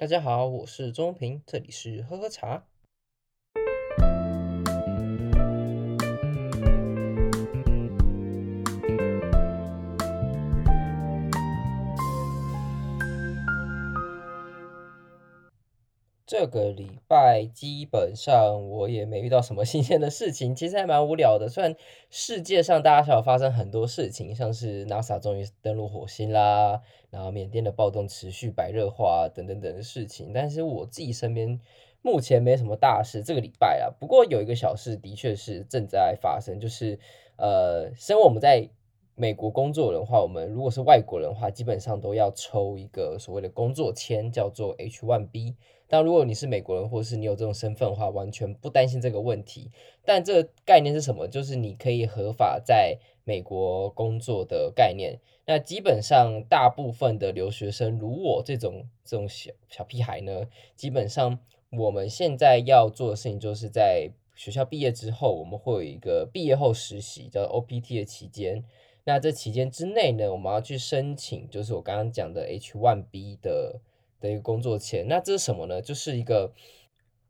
大家好，我是钟平，这里是喝喝茶。这个礼拜基本上我也没遇到什么 新鲜的事情，其实还蛮无聊的。虽然世界上大小发生很多事情，像是 NASA 终于登陆火星啦，然后缅甸的暴动持续白热化等等等的事情，但是我自己身边目前没什么大事。这个礼拜啊，不过有一个小事的确是正在发生，就是呃，身为我们在美国工作人的话，我们如果是外国人的话，基本上都要抽一个所谓的工作签，叫做 H-1B。但如果你是美国人，或是你有这种身份的话，完全不担心这个问题。但这个概念是什么？就是你可以合法在美国工作的概念。那基本上大部分的留学生，如我这种这种小小屁孩呢，基本上我们现在要做的事情，就是在学校毕业之后，我们会有一个毕业后实习，叫 OPT 的期间。那这期间之内呢，我们要去申请，就是我刚刚讲的 H-1B 的。的一个工作签，那这是什么呢？就是一个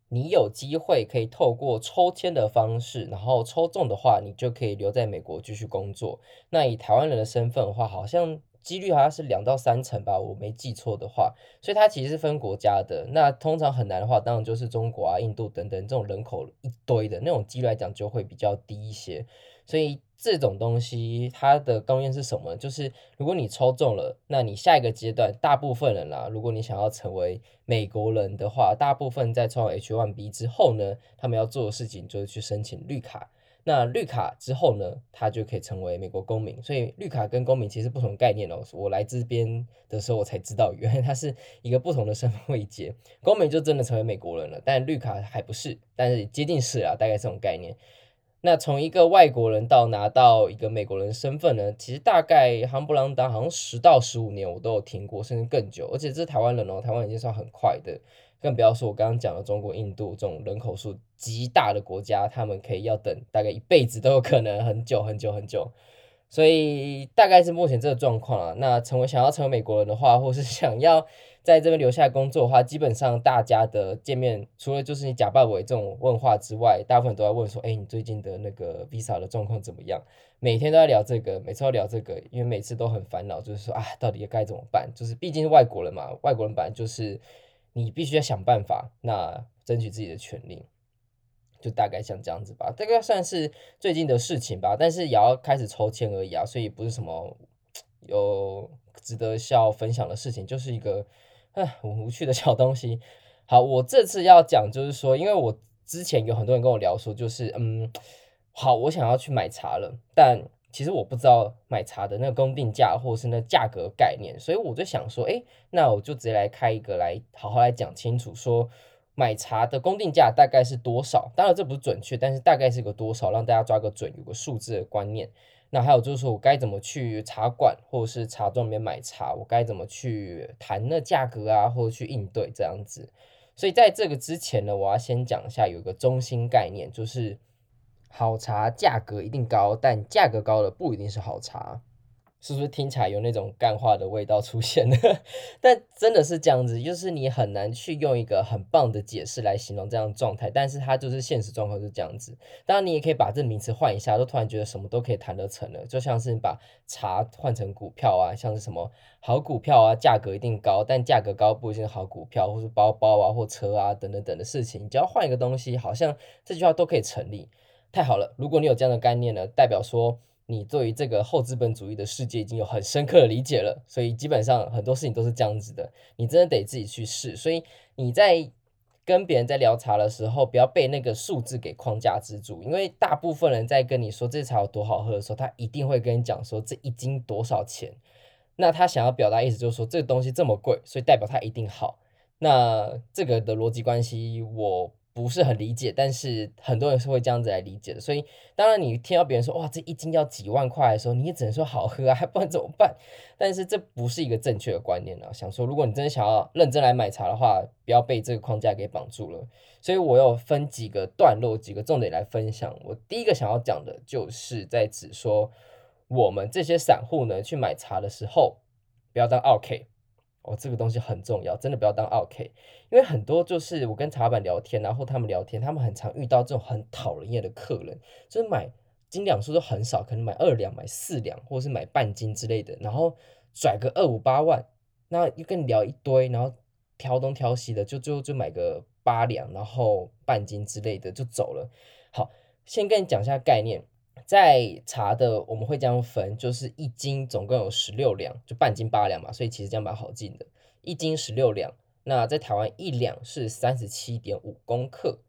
你有机会可以透过抽签的方式，然后抽中的话，你就可以留在美国继续工作。那以台湾人的身份的话，好像几率好像是两到三成吧，我没记错的话。所以它其实是分国家的。那通常很难的话，当然就是中国啊、印度等等这种人口一堆的那种几率来讲，就会比较低一些。所以这种东西它的公约是什么？就是如果你抽中了，那你下一个阶段，大部分人啦，如果你想要成为美国人的话，大部分在抽完 H1B 之后呢，他们要做的事情就是去申请绿卡。那绿卡之后呢，他就可以成为美国公民。所以绿卡跟公民其实不同概念哦。我来这边的时候，我才知道原来 它是一个不同的身份位阶。公民就真的成为美国人了，但绿卡还不是，但是接近是啊，大概这种概念。那从一个外国人到拿到一个美国人身份呢，其实大概夯不啷当，好像十到十五年我都有听过，甚至更久。而且这是台湾人哦，台湾已经算很快的，更不要说我刚刚讲的中国、印度这种人口数极大的国家，他们可以要等大概一辈子都有可能，很久很久很久。所以大概是目前这个状况啊。那成为想要成为美国人的话，或是想要在这边留下来工作的话，基本上大家的见面，除了就是你假扮为这种问话之外，大部分都在问说：“哎，你最近的那个 visa 的状况怎么样？”每天都在聊这个，每次都聊这个，因为每次都很烦恼，就是说啊，到底该怎么办？就是毕竟是外国人嘛，外国人本来就是你必须要想办法，那争取自己的权利。就大概像这样子吧，这个算是最近的事情吧，但是也要开始抽签而已啊，所以不是什么有值得笑分享的事情，就是一个唉很无趣的小东西。好，我这次要讲就是说，因为我之前有很多人跟我聊说，就是嗯，好，我想要去买茶了，但其实我不知道买茶的那个公定价或是那价格概念，所以我就想说，诶，那我就直接来开一个来好好来讲清楚说。买茶的公定价大概是多少？当然这不是准确，但是大概是个多少，让大家抓个准，有个数字的观念。那还有就是我该怎么去茶馆或者是茶庄里面买茶，我该怎么去谈那价格啊，或者去应对这样子。所以在这个之前呢，我要先讲一下有一个中心概念，就是好茶价格一定高，但价格高的不一定是好茶。是不是听起来有那种干话的味道出现呢？但真的是这样子，就是你很难去用一个很棒的解释来形容这样的状态，但是它就是现实状况是这样子。当然，你也可以把这名词换一下，都突然觉得什么都可以谈得成了。就像是你把茶换成股票啊，像是什么好股票啊，价格一定高，但价格高不一定好股票，或是包包啊或车啊等等等的事情。你只要换一个东西，好像这句话都可以成立。太好了，如果你有这样的概念呢，代表说。你对于这个后资本主义的世界已经有很深刻的理解了，所以基本上很多事情都是这样子的，你真的得自己去试。所以你在跟别人在聊茶的时候，不要被那个数字给框架之住，因为大部分人在跟你说这茶有多好喝的时候，他一定会跟你讲说这一斤多少钱。那他想要表达意思就是说这个东西这么贵，所以代表它一定好。那这个的逻辑关系我。不是很理解，但是很多人是会这样子来理解的。所以，当然你听到别人说哇，这一斤要几万块的时候，你也只能说好喝啊，还不然怎么办？但是这不是一个正确的观念啊。想说，如果你真的想要认真来买茶的话，不要被这个框架给绑住了。所以我有分几个段落，几个重点来分享。我第一个想要讲的就是在指说，我们这些散户呢去买茶的时候，不要当奥客。哦，这个东西很重要，真的不要当奥客，因为很多就是我跟茶板聊天，然后他们聊天，他们很常遇到这种很讨人厌的客人，就是买斤两数都很少，可能买二两、买四两，或者是买半斤之类的，然后拽个二五八万，那又跟你聊一堆，然后挑东挑西的，就最后就买个八两，然后半斤之类的就走了。好，先跟你讲一下概念。在茶的我们会这样分，就是一斤总共有十六两，就半斤八两嘛，所以其实这样蛮好进的。一斤十六两，那在台湾一两是三十七点五公克。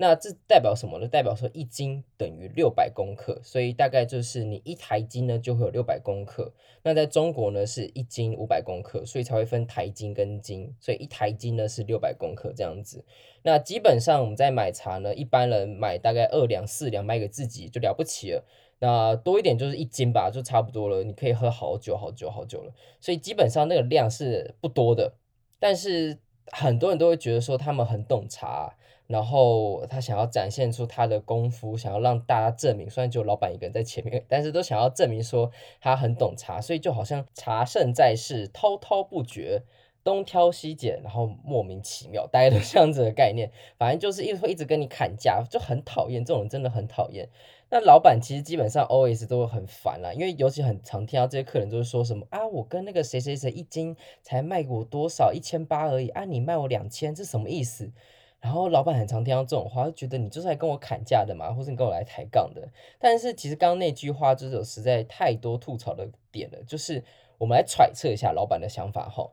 那这代表什么呢？代表说一斤等于六百公克，所以大概就是你一台斤呢就会有六百公克。那在中国呢是一斤五百公克，所以才会分台斤跟斤，所以一台斤呢是六百公克这样子。那基本上我们在买茶呢，一般人买大概二两四两买给自己就了不起了。那多一点就是一斤吧，就差不多了，你可以喝好久好久好久了。所以基本上那个量是不多的，但是很多人都会觉得说他们很懂茶。然后他想要展现出他的功夫，想要让大家证明，虽然只有老板一个人在前面，但是都想要证明说他很懂茶，所以就好像茶圣在世，滔滔不绝，东挑西拣，然后莫名其妙，大家都 这样子的概念，反正就是一直会一直跟你砍价，就很讨厌这种人，真的很讨厌。那老板其实基本上 always 都会很烦啦，因为尤其很常听到这些客人就是说什么啊，我跟那个谁谁谁一斤才卖给我多少一千八而已啊，你卖我两千，这什么意思？然后老板很常听到这种话，就觉得你就是来跟我砍价的嘛，或是你跟我来抬杠的。但是其实刚刚那句话就是有实在太多吐槽的点了，就是我们来揣测一下老板的想法哈。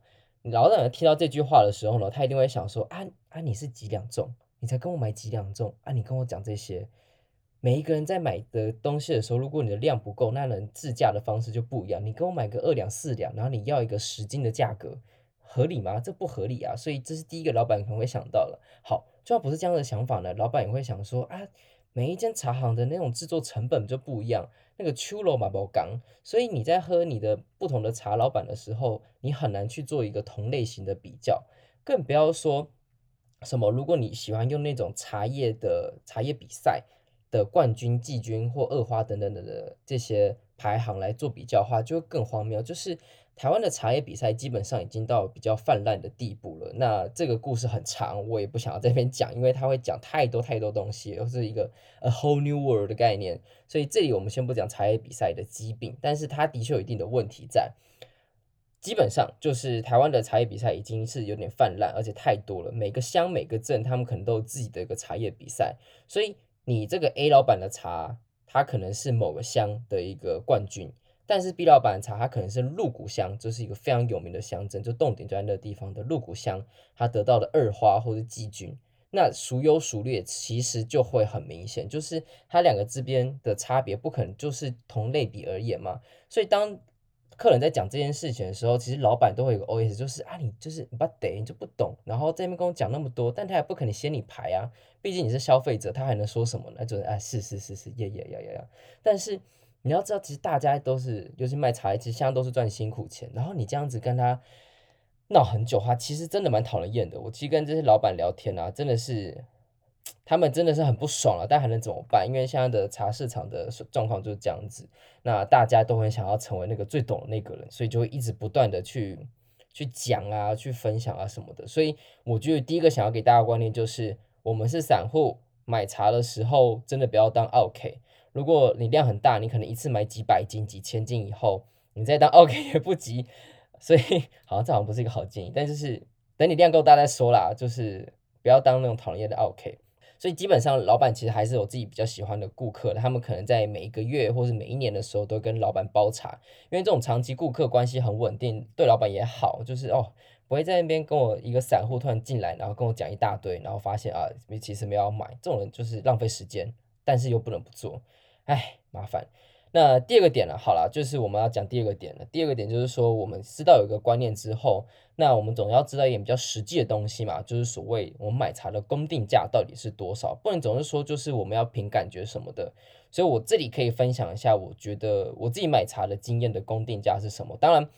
老板听到这句话的时候呢，他一定会想说啊啊，你是几两重？你才跟我买几两重啊？你跟我讲这些，每一个人在买的东西的时候，如果你的量不够，那人自价的方式就不一样。你跟我买个二两四两，然后你要一个十斤的价格。合理吗？这不合理啊！所以这是第一个老板可能会想到了。好，就算不是这样的想法呢，老板也会想说啊，每一间茶行的那种制作成本就不一样，那个出炉嘛不讲，所以你在喝你的不同的茶老板的时候，你很难去做一个同类型的比较，更不要说什么，如果你喜欢用那种茶叶的茶叶比赛的冠军、季军或二花等等的的这些排行来做比较的话，就更荒谬，就是。台湾的茶叶比赛基本上已经到比较泛滥的地步了。那这个故事很长，我也不想要这边讲，因为它会讲太多太多东西，又是一个 a whole new world 的概念。所以这里我们先不讲茶叶比赛的疾病，但是它的确有一定的问题在。基本上就是台湾的茶叶比赛已经是有点泛滥，而且太多了。每个乡每个镇，他们可能都有自己的一个茶叶比赛。所以你这个 A 老板的茶，它可能是某个乡的一个冠军。但是 B 老板的茶，它可能是鹿谷香，这是一个非常有名的乡镇，就洞顶就在那地方的鹿谷香，它得到的二花或者季军，那孰优孰劣，其实就会很明显，就是它两个之间的差别不可能就是同类比而言嘛。所以当客人在讲这件事情的时候，其实老板都会有个 OS，就是啊，你就是你不得，你就不懂，然后在那边跟我讲那么多，但他也不可能掀你牌啊，毕竟你是消费者，他还能说什么呢？就是啊，是是是是，耶耶呀呀呀，但是。你要知道，其实大家都是，尤其卖茶叶，其实现在都是赚辛苦钱。然后你这样子跟他闹很久的话，其实真的蛮讨人厌的。我其实跟这些老板聊天啊，真的是，他们真的是很不爽啊。但还能怎么办？因为现在的茶市场的状况就是这样子。那大家都很想要成为那个最懂的那个人，所以就会一直不断的去去讲啊，去分享啊什么的。所以我觉得第一个想要给大家观念就是，我们是散户，买茶的时候真的不要当二 k。如果你量很大，你可能一次买几百斤、几千斤以后，你再当 OK 也不急。所以好像这好像不是一个好建议，但就是等你量够大再说啦。就是不要当那种讨厌的 OK。所以基本上老板其实还是有自己比较喜欢的顾客，他们可能在每一个月或是每一年的时候都跟老板包茶，因为这种长期顾客关系很稳定，对老板也好，就是哦不会在那边跟我一个散户突然进来，然后跟我讲一大堆，然后发现啊其实没有要买，这种人就是浪费时间，但是又不能不做。哎，麻烦。那第二个点了，好了，就是我们要讲第二个点了。第二个点就是说，我们知道有一个观念之后，那我们总要知道一点比较实际的东西嘛，就是所谓我们买茶的公定价到底是多少，不能总是说就是我们要凭感觉什么的。所以我这里可以分享一下，我觉得我自己买茶的经验的公定价是什么。当然，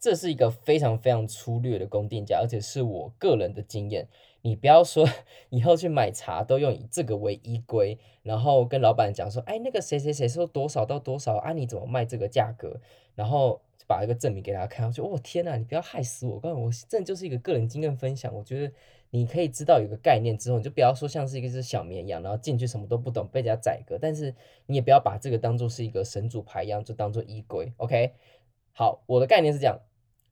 这是一个非常非常粗略的公定价，而且是我个人的经验。你不要说 以后去买茶都用以这个为依归，然后跟老板讲说，哎，那个谁谁谁说多少到多少啊？你怎么卖这个价格？然后把这个证明给他看，我就哦天呐，你不要害死我！刚才我这就是一个个人经验分享，我觉得你可以知道有个概念之后，你就不要说像是一个只小绵羊，然后进去什么都不懂，被人家宰割。但是你也不要把这个当做是一个神主牌一样，就当做依归。OK，好，我的概念是这样。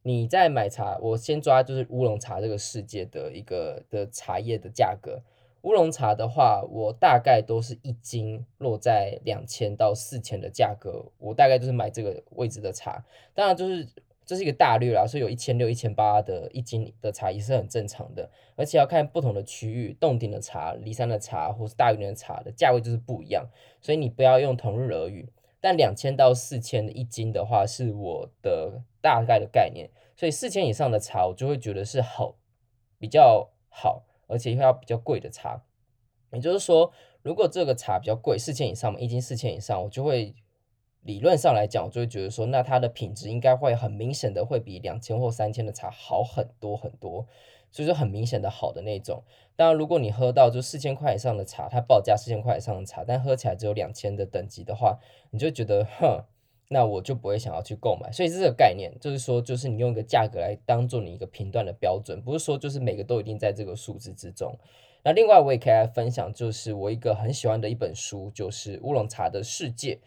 你在买茶，我先抓就是乌龙茶这个世界的一个的茶叶的价格。乌龙茶的话，我大概都是一斤落在两千到四千的价格，我大概就是买这个位置的茶。当然，就是这是一个大略啦，所以有一千六、一千八的一斤的茶也是很正常的。而且要看不同的区域，洞顶的茶、离山的茶或是大云的茶的价位就是不一样，所以你不要用同日而语。但两千到四千一斤的话，是我的大概的概念，所以四千以上的茶，我就会觉得是好，比较好，而且要比较贵的茶。也就是说，如果这个茶比较贵，四千以上嘛，一斤四千以上，我就会理论上来讲，我就会觉得说，那它的品质应该会很明显的会比两千或三千的茶好很多很多。所以说很明显的好的那种，当然如果你喝到就四千块以上的茶，它报价四千块以上的茶，但喝起来只有两千的等级的话，你就觉得哼，那我就不会想要去购买。所以是这个概念，就是说就是你用一个价格来当做你一个评断的标准，不是说就是每个都一定在这个数字之中。那另外我也可以来分享，就是我一个很喜欢的一本书，就是乌龙茶的世界。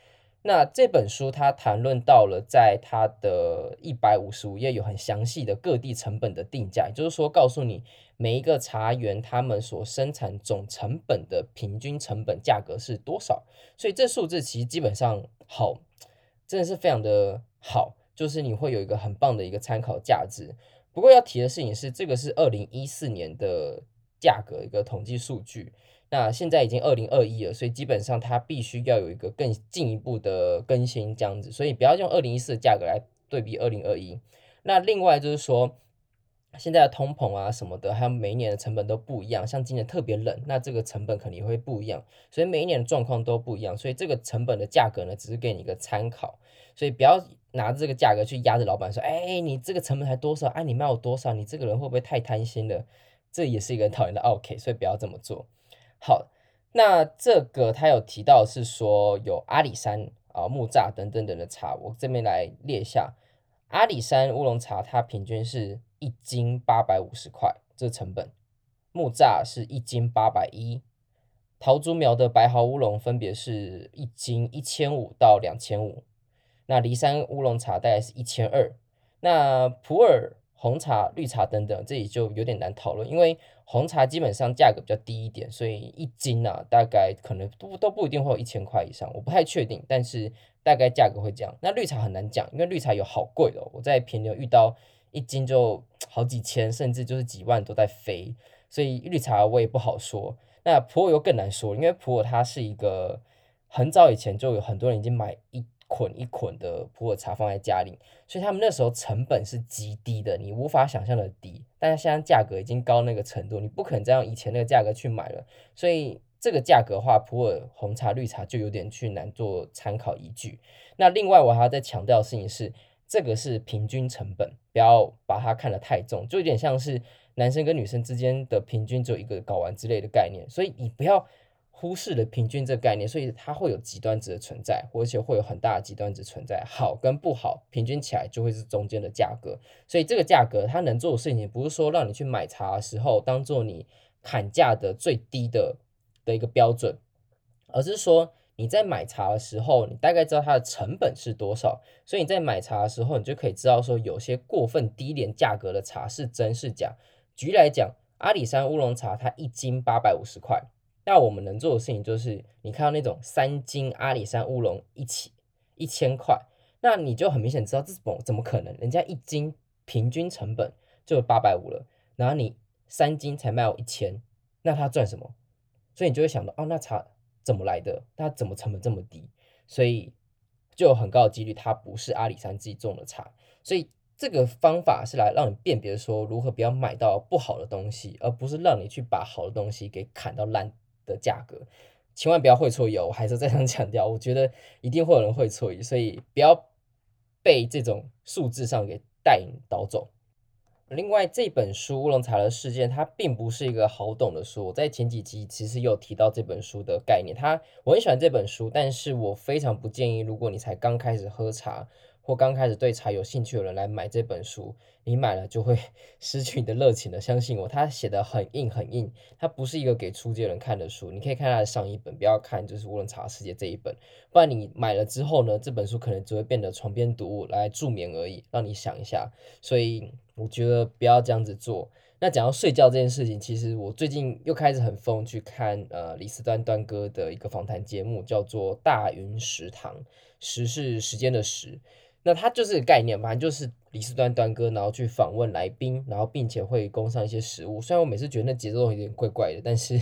那这本书它谈论到了，在它的一百五十五页有很详细的各地成本的定价，也就是说告诉你每一个茶园他们所生产总成本的平均成本价格是多少。所以这数字其实基本上好，真的是非常的好，就是你会有一个很棒的一个参考价值。不过要提的事情是，这个是二零一四年的价格一个统计数据。那现在已经二零二一了，所以基本上它必须要有一个更进一步的更新这样子，所以不要用二零一四的价格来对比二零二一。那另外就是说，现在的通膨啊什么的，还有每一年的成本都不一样，像今年特别冷，那这个成本肯定会不一样，所以每一年的状况都不一样，所以这个成本的价格呢，只是给你一个参考，所以不要拿这个价格去压着老板说，哎，你这个成本才多少？哎，你卖我多少？你这个人会不会太贪心了？这也是一个很讨厌的 OK，所以不要这么做。好，那这个他有提到是说有阿里山啊、木栅等等等的茶，我这边来列一下。阿里山乌龙茶它平均是一斤八百五十块，这成本；木栅是一斤八百一，桃竹苗的白毫乌龙分别是一斤一千五到两千五，那梨山乌龙茶大概是一千二，那普洱。红茶、绿茶等等，这里就有点难讨论，因为红茶基本上价格比较低一点，所以一斤啊，大概可能都都不一定会有一千块以上，我不太确定，但是大概价格会这样。那绿茶很难讲，因为绿茶有好贵的，我在平流遇到一斤就 好几千，甚至就是几万都在飞，所以绿茶我也不好说。那普洱又更难说，因为普洱它是一个很早以前就有很多人已经买一。捆一捆的普洱茶放在家里，所以他们那时候成本是极低的，你无法想象的低。但是现在价格已经高那个程度，你不可能再用以前那个价格去买了。所以这个价格的话，普洱红茶、绿茶就有点去难做参考依据。那另外我还要再强调的事情是，这个是平均成本，不要把它看得太重，就有点像是男生跟女生之间的平均只有一个睾丸之类的概念。所以你不要。忽视了平均这个概念，所以它会有极端值的存在，而且会有很大的极端值存在。好跟不好平均起来就会是中间的价格，所以这个价格它能做的事情，不是说让你去买茶的时候当做你砍价的最低的的一个标准，而是说你在买茶的时候，你大概知道它的成本是多少，所以你在买茶的时候，你就可以知道说有些过分低廉价格的茶是真是假。举例来讲，阿里山乌龙茶它一斤八百五十块。那我们能做的事情就是，你看到那种三斤阿里山乌龙一起一千块，那你就很明显知道这怎么怎么可能？人家一斤平均成本就八百五了，然后你三斤才卖我一千，那他赚什么？所以你就会想到，哦，那茶怎么来的？它怎么成本这么低？所以就有很高的几率它不是阿里山自己种的茶。所以这个方法是来让你辨别说如何不要买到不好的东西，而不是让你去把好的东西给砍到烂。的价格，千万不要会错意，我还是再三 强调，我觉得一定会有人会错，所以不要被这种数字上给带引导走。另外，这本书《乌龙茶的事件》它并不是一个好懂的书，我在前几集其实有提到这本书的概念，它我很喜欢这本书，但是我非常不建议，如果你才刚开始喝茶。或刚开始对茶有兴趣的人来买这本书，你买了就会 失去你的热情了。相信我，他写的很硬很硬，它不是一个给初阶人看的书。你可以看他的上一本，不要看就是乌龙茶世界这一本，不然你买了之后呢，这本书可能只会变得床边读物来助眠而已，让你想一下。所以我觉得不要这样子做。那讲到睡觉这件事情，其实我最近又开始很疯去看呃李斯端端哥的一个访谈节目，叫做《大云食堂》，时是时间的时，那它就是概念，反正就是李四端端哥，然后去访问来宾，然后并且会供上一些食物。虽然我每次觉得那节奏有点怪怪的，但是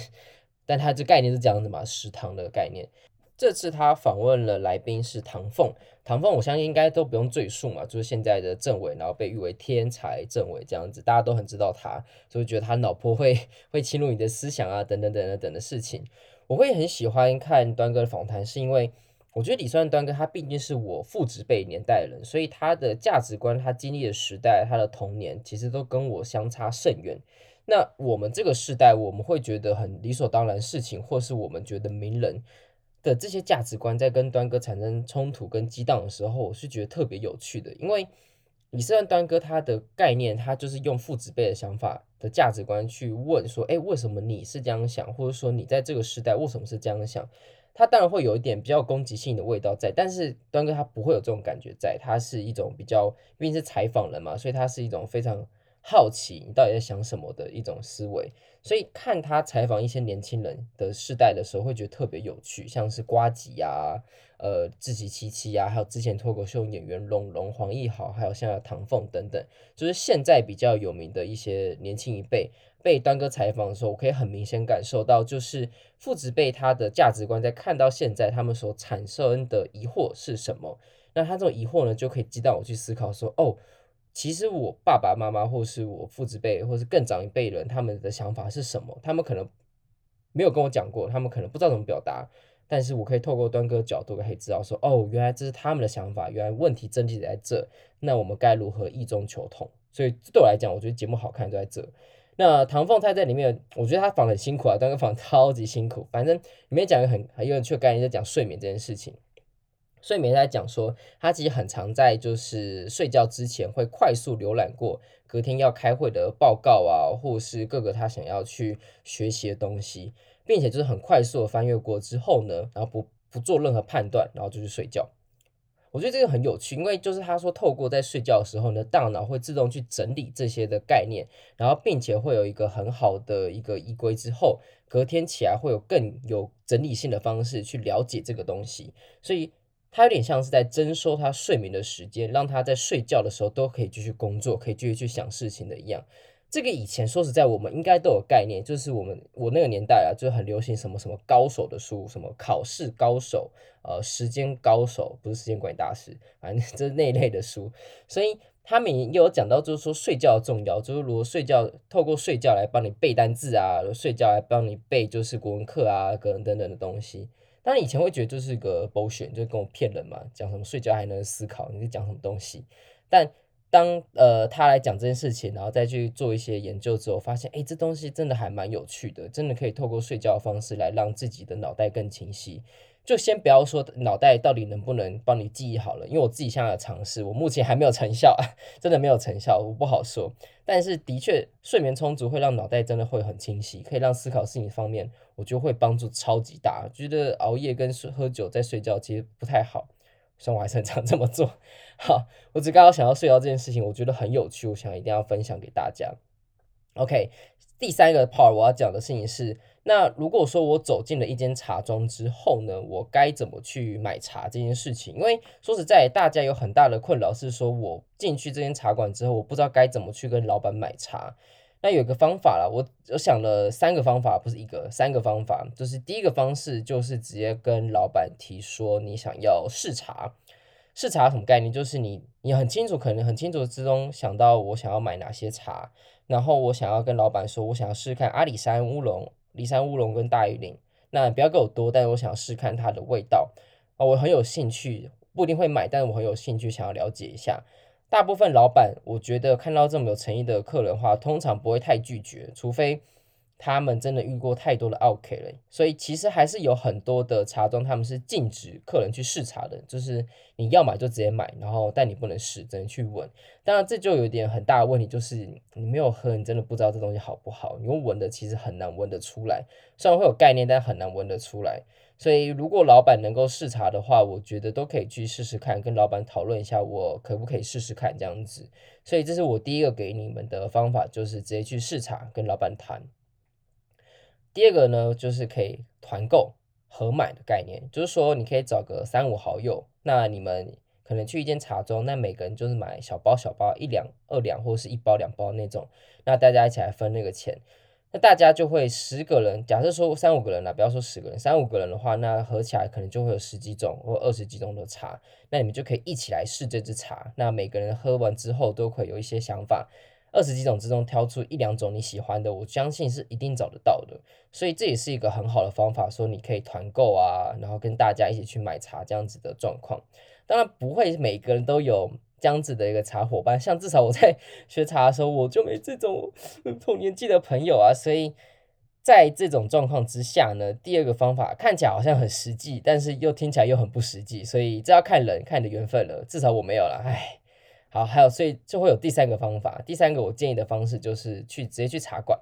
但它这概念是这样子嘛，食堂的概念。这次他访问了来宾是唐凤，唐凤我相信应该都不用赘述嘛，就是现在的政委，然后被誉为天才政委这样子，大家都很知道他，所以觉得他脑波会会侵入你的思想啊，等等等等等的事情。我会很喜欢看端哥的访谈，是因为我觉得李双端哥他毕竟是我父执辈年代的人，所以他的价值观、他经历的时代、他的童年，其实都跟我相差甚远。那我们这个时代，我们会觉得很理所当然事情，或是我们觉得名人。的这些价值观在跟端哥产生冲突跟激荡的时候，我是觉得特别有趣的，因为李四端端哥他的概念，他就是用父执辈的想法的价值观去问说，哎，为什么你是这样想，或者说你在这个时代为什么是这样想？他当然会有一点比较攻击性的味道在，但是端哥他不会有这种感觉在，他是一种比较，毕竟是采访人嘛，所以他是一种非常。好奇你到底在想什么的一种思维，所以看他采访一些年轻人的世代的时候，会觉得特别有趣，像是瓜吉啊，呃，志祺七七啊，还有之前脱口秀演员龙龙、黄奕豪，还有像唐凤等等，就是现在比较有名的一些年轻一辈，被端哥采访的时候，我可以很明显感受到，就是父执辈他的价值观在看到现在他们所产生的疑惑是什么，那他这种疑惑呢，就可以激荡我去思考说，哦。其实我爸爸妈妈，或是我父执辈，或是更长一辈人，他们的想法是什么？他们可能没有跟我讲过，他们可能不知道怎么表达。但是我可以透过端哥角度，可以知道说，哦，原来这是他们的想法，原来问题症结在这。那我们该如何异中求同？所以对我来讲，我觉得节目好看就在这。那唐凤他在里面，我觉得他访很辛苦啊，端哥访超级辛苦。反正里面讲一个很很有趣的概念，就讲睡眠这件事情。睡眠在讲说，他其实很常在就是睡觉之前会快速浏览过隔天要开会的报告啊，或是各个他想要去学习的东西，并且就是很快速的翻阅过之后呢，然后不不做任何判断，然后就去睡觉。我觉得这个很有趣，因为就是他说透过在睡觉的时候呢，大脑会自动去整理这些的概念，然后并且会有一个很好的一个依归之后，隔天起来会有更有整理性的方式去了解这个东西，所以。他有点像是在征收他睡眠的时间，让他在睡觉的时候都可以继续工作，可以继续去想事情的一样。这个以前说实在，我们应该都有概念，就是我们我那个年代啊，就很流行什么什么高手的书，什么考试高手，呃，时间高手，不是时间管理大师，反正 就是那一类的书。所以他们也有讲到，就是说睡觉重要，就是如果睡觉透过睡觉来帮你背单字啊，睡觉来帮你背就是国文课啊，等等等的东西。当然以前会觉得这是个 bullshit，就跟我骗人嘛，讲什么睡觉还能思考，你在讲什么东西？但当呃他来讲这件事情，然后再去做一些研究之后，发现哎，这东西真的还蛮有趣的，真的可以透过睡觉的方式来让自己的脑袋更清晰。就先不要说脑袋到底能不能帮你记忆好了，因为我自己现在的尝试，我目前还没有成效，真的没有成效，我不好说。但是的确，睡眠充足会让脑袋真的会很清晰，可以让思考事情方面，我觉得会帮助超级大。觉得熬夜跟喝酒在睡觉其实不太好，所以我还是很常这么做。好，我只刚刚想要睡觉这件事情，我觉得很有趣，我想一定要分享给大家。OK，第三个 part 我要讲的事情是。那如果说我走进了一间茶庄之后呢，我该怎么去买茶这件事情？因为说实在，大家有很大的困扰是说，我进去这间茶馆之后，我不知道该怎么去跟老板买茶。那有个方法啦，我我想了三个方法，不是一个，三个方法。就是第一个方式就是直接跟老板提说你想要试茶。试茶什么概念？就是你你很清楚，可能很清楚之中想到我想要买哪些茶，然后我想要跟老板说，我想要试看阿里山乌龙。骊山乌龙跟大玉岭，那不要给我多，但是我想试看它的味道啊，我很有兴趣，不一定会买，但是我很有兴趣想要了解一下。大部分老板，我觉得看到这么有诚意的客人的话，通常不会太拒绝，除非他们真的遇过太多的 O K 了，所以其实还是有很多的茶庄，他们是禁止客人去试茶的，就是你要买就直接买，然后但你不能试，只能去闻。当然这就有点很大的问题，就是你没有喝，你真的不知道这东西好不好。你用闻的其实很难闻得出来，虽然会有概念，但很难闻得出来。所以如果老板能够试茶的话，我觉得都可以去试试看，跟老板讨论一下，我可不可以试试看这样子。所以这是我第一个给你们的方法，就是直接去试茶，跟老板谈。第二个呢，就是可以团购合买的概念，就是说你可以找个三五好友，那你们可能去一间茶庄，那每个人就是买小包小包一两二两或是一包两包那种，那大家一起来分那个钱，那大家就会十个人，假设说三五个人啦，不要说十个人，三五个人的话，那合起来可能就会有十几种或二十几种的茶，那你们就可以一起来试这支茶，那每个人喝完之后都会有一些想法。二十几种之中挑出一两种你喜欢的，我相信是一定找得到的。所以这也是一个很好的方法，说你可以团购啊，然后跟大家一起去买茶这样子的状况。当然不会每个人都有这样子的一个茶伙伴，像至少我在 学茶的时候，我就没这种同年纪的朋友啊。所以在这种状况之下呢，第二个方法看起来好像很实际，但是又听起来又很不实际，所以这要看人看你的缘分了。至少我没有了，唉。好，还有，所以就会有第三个方法。第三个我建议的方式就是去直接去茶馆。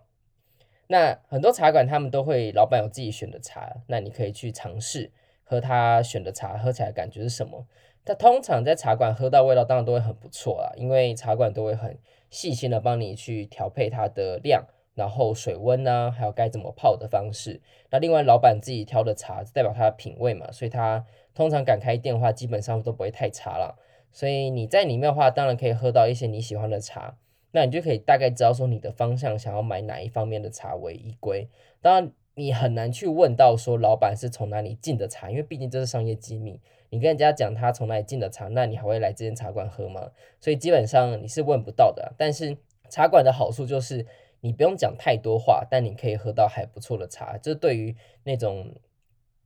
那很多茶馆他们都会，老板有自己选的茶，那你可以去尝试喝他选的茶，喝起来感觉是什么？他通常在茶馆喝到味道，当然都会很不错啦，因为茶馆都会很细心的帮你去调配它的量，然后水温啊，还有该怎么泡的方式。那另外老板自己挑的茶，代表他的品味嘛，所以他通常敢开店的话，基本上都不会太差了。所以你在里面的话，当然可以喝到一些你喜欢的茶，那你就可以大概知道说你的方向想要买哪一方面的茶为依归。当然你很难去问到说老板是从哪里进的茶，因为毕竟这是商业机密。你跟人家讲他从哪里进的茶，那你还会来这间茶馆喝吗？所以基本上你是问不到的。但是茶馆的好处就是你不用讲太多话，但你可以喝到还不错的茶。这对于那种。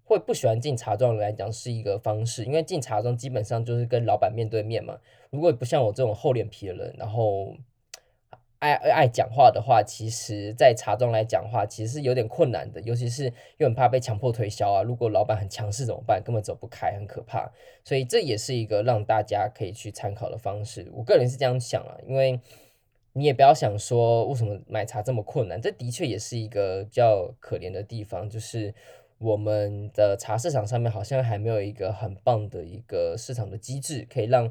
会不喜欢进茶庄的人来讲是一个方式，因为进茶庄基本上就是跟老板面对面嘛。如果不像我这种厚脸皮的人，然后爱爱讲话的话，其实，在茶庄来讲话其实是有点困难的，尤其是又很怕被强迫推销啊。如果老板很强势怎么办？根本走不开，很可怕。所以这也是一个让大家可以去参考的方式。我个人是这样想啊，因为你也不要想说为什么买茶这么困难，这的确也是一个比较可怜的地方，就是。我们的茶市场上面好像还没有一个很棒的一个市场的机制，可以让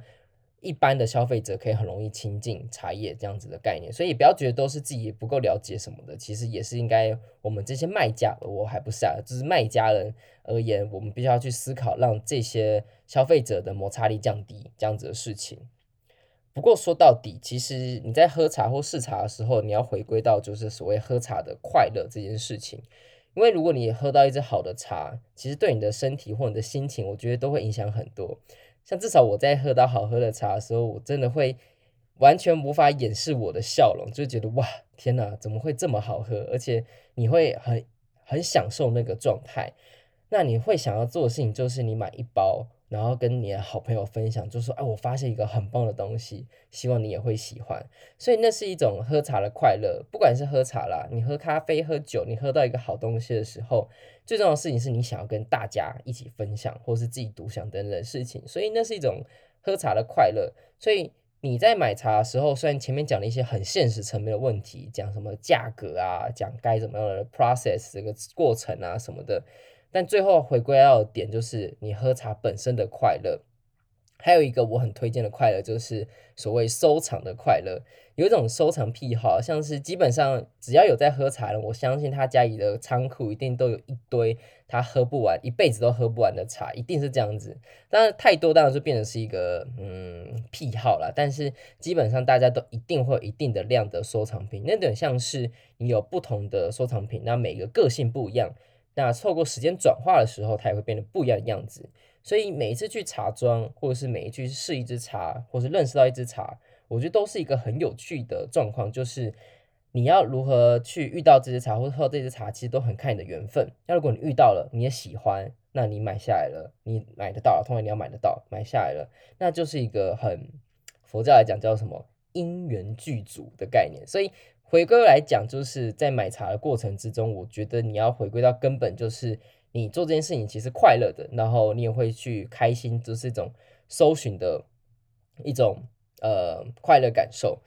一般的消费者可以很容易亲近茶叶这样子的概念。所以不要觉得都是自己不够了解什么的，其实也是应该我们这些卖家，我还不是啊，就是卖家人而言，我们必须要去思考，让这些消费者的摩擦力降低这样子的事情。不过说到底，其实你在喝茶或试茶的时候，你要回归到就是所谓喝茶的快乐这件事情。因为如果你喝到一支好的茶，其实对你的身体或你的心情，我觉得都会影响很多。像至少我在喝到好喝的茶的时候，我真的会完全无法掩饰我的笑容，就觉得哇，天哪，怎么会这么好喝？而且你会很很享受那个状态。那你会想要做的事情就是你买一包。然后跟你的好朋友分享，就说：“哎，我发现一个很棒的东西，希望你也会喜欢。”所以那是一种喝茶的快乐。不管是喝茶啦，你喝咖啡、喝酒，你喝到一个好东西的时候，最重要的事情是你想要跟大家一起分享，或是自己独享等等的事情。所以那是一种喝茶的快乐。所以你在买茶的时候，虽然前面讲了一些很现实层面的问题，讲什么价格啊，讲该怎么样的 process 这个过程啊什么的。但最后回归到的点就是你喝茶本身的快乐，还有一个我很推荐的快乐就是所谓收藏的快乐。有一种收藏癖好，像是基本上只要有在喝茶的，我相信他家里的仓库一定都有一堆他喝不完、一辈子都喝不完的茶，一定是这样子。当然太多当然就变成是一个嗯癖好了，但是基本上大家都一定会有一定的量的收藏品，那点像是你有不同的收藏品，那每个个性不一样。那透过时间转化的时候，它也会变得不一样的样子。所以每一次去茶庄，或者是每一去试一支茶，或是认识到一支茶，我觉得都是一个很有趣的状况。就是你要如何去遇到这支茶，或者喝这支茶，其实都很看你的缘分。那如果你遇到了，你也喜欢，那你买下来了，你买得到，通常你要买得到，买下来了，那就是一个很佛教来讲叫什么因缘具足的概念。所以回归来讲，就是在买茶的过程之中，我觉得你要回归到根本，就是你做这件事情其实快乐的，然后你也会去开心，就是一种搜寻的一种呃快乐感受。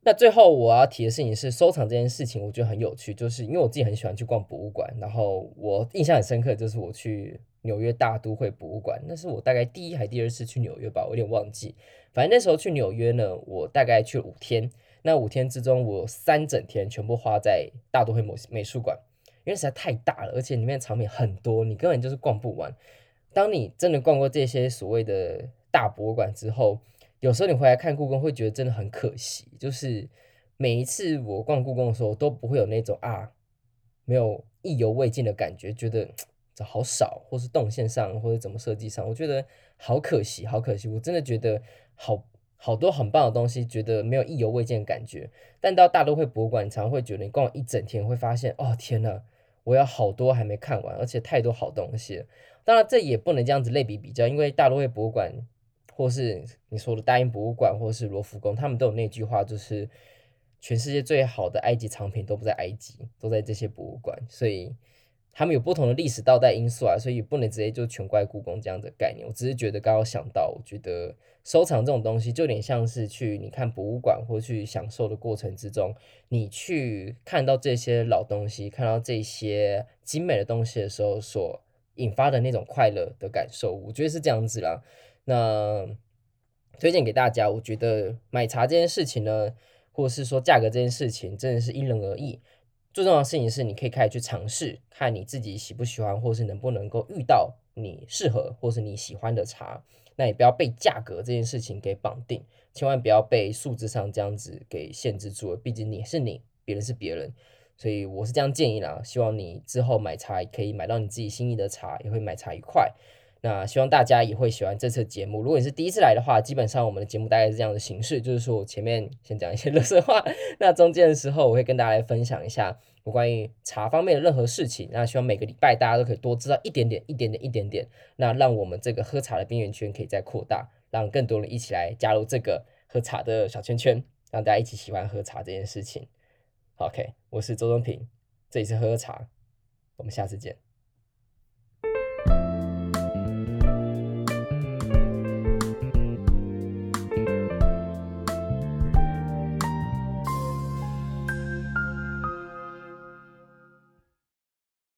那最后我要提的事情是收藏这件事情，我觉得很有趣，就是因为我自己很喜欢去逛博物馆，然后我印象很深刻，就是我去纽约大都会博物馆，那是我大概第一还第二次去纽约吧，我有点忘记。反正那时候去纽约呢，我大概去了五天，那五天之中，我三整天全部花在大都会美美术馆，因为实在太大了，而且里面的藏品很多，你根本就是逛不完。当你真的逛过这些所谓的大博物馆之后，有时候你回来看故宫，会觉得真的很可惜。就是每一次我逛故宫的时候，都不会有那种啊，没有意犹未尽的感觉，觉得这好少，或是动线上，或者怎么设计上，我觉得好可惜，好可惜。我真的觉得好好多很棒的东西，觉得没有意犹未尽的感觉。但到大都会博物馆，常常会觉得你逛一整天，会发现哦天呐，我有好多还没看完，而且太多好东西。当然，这也不能这样子类比比较，因为大都会博物馆。或是你说的大英博物馆，或是罗浮宫，他们都有那句话，就是全世界最好的埃及藏品都不在埃及，都在这些博物馆。所以他们有不同的历史倒带因素啊，所以不能直接就全怪故宫这样的概念。我只是觉得刚刚想到，我觉得收藏这种东西，就有点像是去你看博物馆或去享受的过程之中，你去看到这些老东西，看到这些精美的东西的时候，所引发的那种快乐的感受，我觉得是这样子啦。那推荐给大家，我觉得买茶这件事情呢，或者是说价格这件事情，真的是因人而异。最重要的事情是，你可以开始去尝试，看你自己喜不喜欢，或是能不能够遇到你适合或是你喜欢的茶。那也不要被价格这件事情给绑定，千万不要被数字上这样子给限制住了。毕竟你是你，别人是别人，所以我是这样建议啦。希望你之后买茶可以买到你自己心仪的茶，也会买茶愉快。那希望大家也会喜欢这次节目。如果你是第一次来的话，基本上我们的节目大概是这样的形式，就是说我前面先讲一些垃圾话，那中间的时候我会跟大家来分享一下有关于茶方面的任何事情。那希望每个礼拜大家都可以多知道一点点、一点点、一点点，那让我们这个喝茶的边缘圈可以再扩大，让更多人一起来加入这个喝茶的小圈圈，让大家一起喜欢喝茶这件事情。OK，我是周中平，这里是喝喝茶，我们下次见。